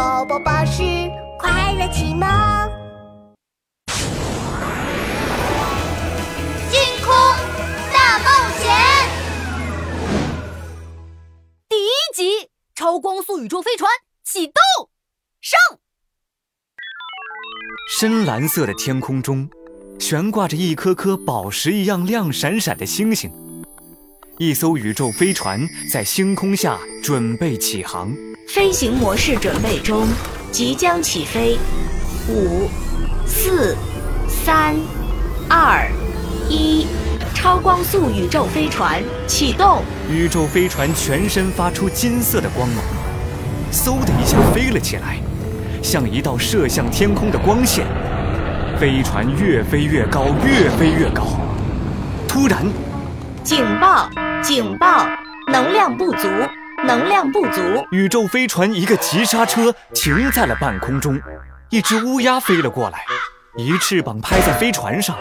宝宝巴士快乐启蒙，星空大冒险第一集：超光速宇宙飞船启动，上！深蓝色的天空中，悬挂着一颗颗宝石一样亮闪闪的星星。一艘宇宙飞船在星空下准备起航，飞行模式准备中，即将起飞。五、四、三、二、一，超光速宇宙飞船启动。宇宙飞船全身发出金色的光芒，嗖的一下飞了起来，像一道射向天空的光线。飞船越飞越高，越飞越高。突然，警报！警报！能量不足，能量不足！宇宙飞船一个急刹车，停在了半空中。一只乌鸦飞了过来，一翅膀拍在飞船上，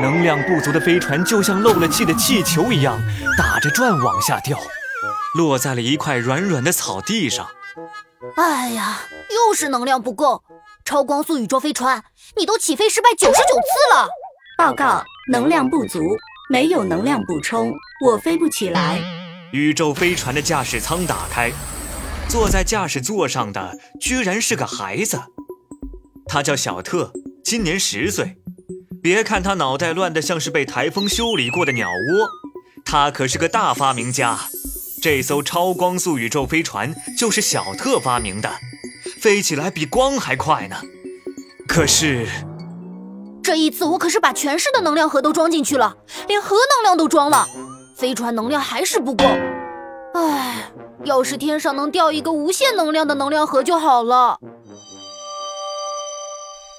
能量不足的飞船就像漏了气的气球一样，打着转往下掉，落在了一块软软的草地上。哎呀，又是能量不够！超光速宇宙飞船，你都起飞失败九十九次了！报告，能量不足。没有能量补充，我飞不起来。宇宙飞船的驾驶舱打开，坐在驾驶座上的居然是个孩子。他叫小特，今年十岁。别看他脑袋乱得像是被台风修理过的鸟窝，他可是个大发明家。这艘超光速宇宙飞船就是小特发明的，飞起来比光还快呢。可是。这一次我可是把全市的能量核都装进去了，连核能量都装了，飞船能量还是不够。唉，要是天上能掉一个无限能量的能量核就好了。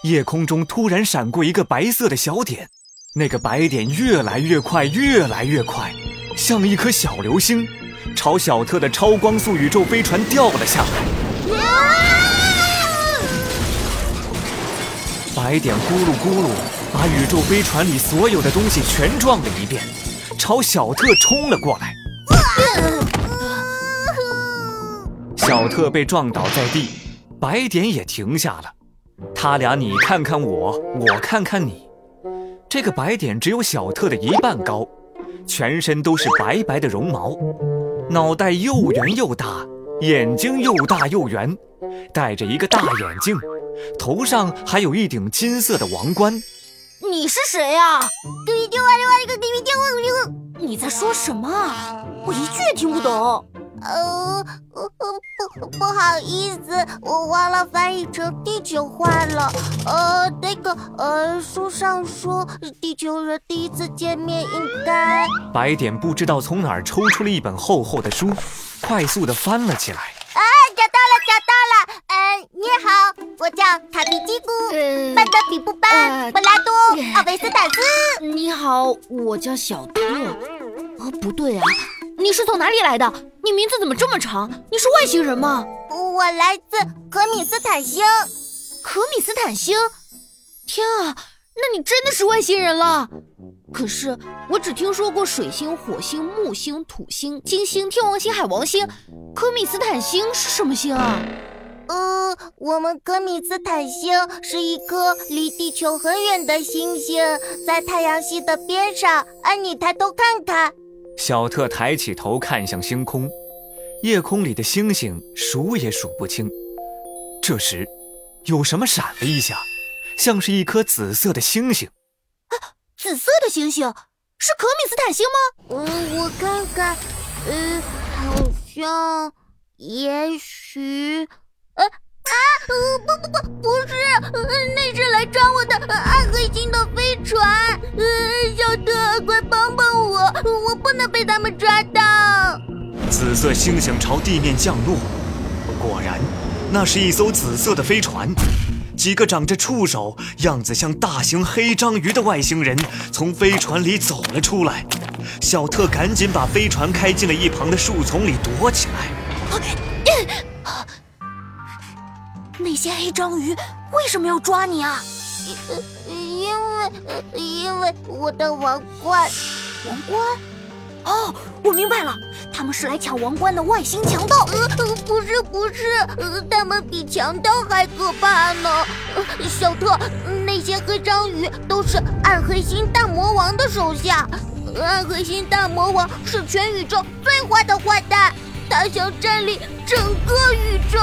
夜空中突然闪过一个白色的小点，那个白点越来越快，越来越快，像一颗小流星，朝小特的超光速宇宙飞船掉了下来。白点咕噜咕噜，把宇宙飞船里所有的东西全撞了一遍，朝小特冲了过来。小特被撞倒在地，白点也停下了。他俩你看看我，我看看你。这个白点只有小特的一半高，全身都是白白的绒毛，脑袋又圆又大，眼睛又大又圆，戴着一个大眼镜。头上还有一顶金色的王冠。你是谁呀？你在说什么啊？我一句也听不懂。呃，不不好意思，我忘了翻译成地球话了。呃，那个，呃，书上说地球人第一次见面应该……白点不知道从哪儿抽出了一本厚厚的书，快速的翻了起来。啊，找到了，找到了。嗯，你好。我叫卡皮基古，班德比布班，布拉多，奥维斯坦斯。你好，我叫小特。哦，不对啊，你是从哪里来的？你名字怎么这么长？你是外星人吗？我来自可米斯坦星。可米斯坦星？天啊，那你真的是外星人了。可是我只听说过水星、火星、木星、土星、金星、天王星、海王星，可米斯坦星是什么星啊？呃，我们可米斯坦星是一颗离地球很远的星星，在太阳系的边上。哎，你抬头看看。小特抬起头看向星空，夜空里的星星数也数不清。这时，有什么闪了一下，像是一颗紫色的星星。啊，紫色的星星是可米斯坦星吗？嗯，我看看，嗯，好像，也许。呃啊，不不不，不是，那是来抓我的暗黑星的飞船。呃，小特，快帮帮我，我不能被他们抓到。紫色星星朝地面降落，果然，那是一艘紫色的飞船。几个长着触手、样子像大型黑章鱼的外星人从飞船里走了出来。小特赶紧把飞船开进了一旁的树丛里躲起来。那些黑章鱼为什么要抓你啊？因因为因为我的王冠，王冠，哦，我明白了，他们是来抢王冠的外星强盗。呃，不是不是，呃，他们比强盗还可怕呢。呃，小特，那些黑章鱼都是暗黑星大魔王的手下。暗黑星大魔王是全宇宙最坏的坏蛋，他想占领整个宇宙。